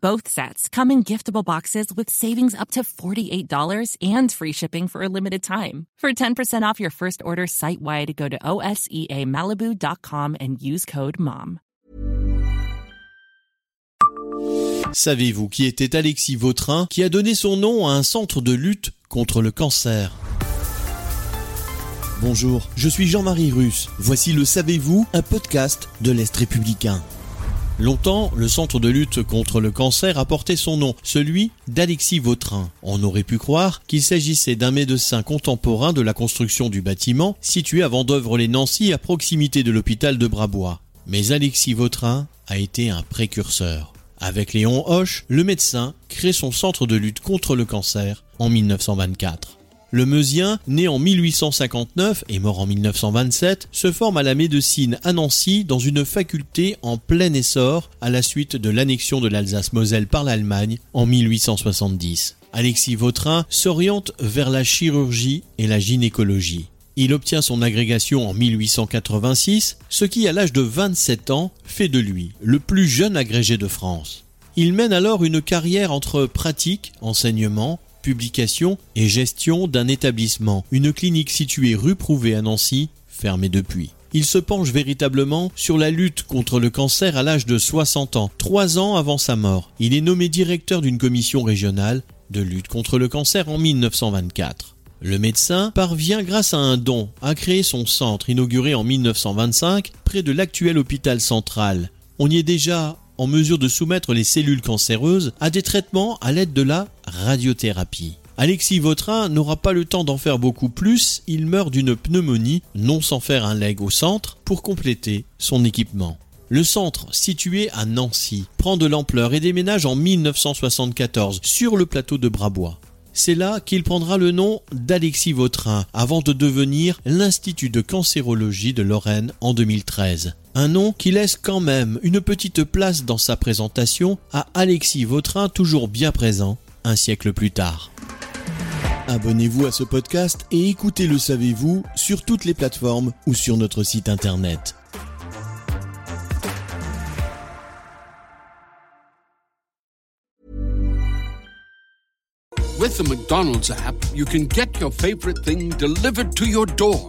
Both sets come in giftable boxes with savings up to $48 and free shipping for a limited time. For 10% off your first order site wide, go to OSEAMalibu.com and use code MOM. Savez-vous qui était Alexis Vautrin qui a donné son nom à un centre de lutte contre le cancer? Bonjour, je suis Jean-Marie Russe. Voici le Savez-vous, un podcast de l'Est républicain. Longtemps, le centre de lutte contre le cancer a porté son nom, celui d'Alexis Vautrin. On aurait pu croire qu'il s'agissait d'un médecin contemporain de la construction du bâtiment, situé à Vendœuvre-les-Nancy à proximité de l'hôpital de Brabois. Mais Alexis Vautrin a été un précurseur. Avec Léon Hoche, le médecin crée son centre de lutte contre le cancer en 1924. Le Meusien, né en 1859 et mort en 1927, se forme à la médecine à Nancy dans une faculté en plein essor à la suite de l'annexion de l'Alsace-Moselle par l'Allemagne en 1870. Alexis Vautrin s'oriente vers la chirurgie et la gynécologie. Il obtient son agrégation en 1886, ce qui à l'âge de 27 ans fait de lui le plus jeune agrégé de France. Il mène alors une carrière entre pratique, enseignement, publication et gestion d'un établissement, une clinique située rue Prouvé à Nancy, fermée depuis. Il se penche véritablement sur la lutte contre le cancer à l'âge de 60 ans, trois ans avant sa mort. Il est nommé directeur d'une commission régionale de lutte contre le cancer en 1924. Le médecin parvient grâce à un don à créer son centre inauguré en 1925 près de l'actuel hôpital central. On y est déjà en mesure de soumettre les cellules cancéreuses à des traitements à l'aide de la radiothérapie. Alexis Vautrin n'aura pas le temps d'en faire beaucoup plus, il meurt d'une pneumonie, non sans faire un leg au centre, pour compléter son équipement. Le centre, situé à Nancy, prend de l'ampleur et déménage en 1974 sur le plateau de Brabois. C'est là qu'il prendra le nom d'Alexis Vautrin avant de devenir l'Institut de cancérologie de Lorraine en 2013. Un nom qui laisse quand même une petite place dans sa présentation à Alexis Vautrin toujours bien présent un siècle plus tard. Abonnez-vous à ce podcast et écoutez Le Savez-vous sur toutes les plateformes ou sur notre site internet. With the McDonald's app, you can get your favorite thing delivered to your door.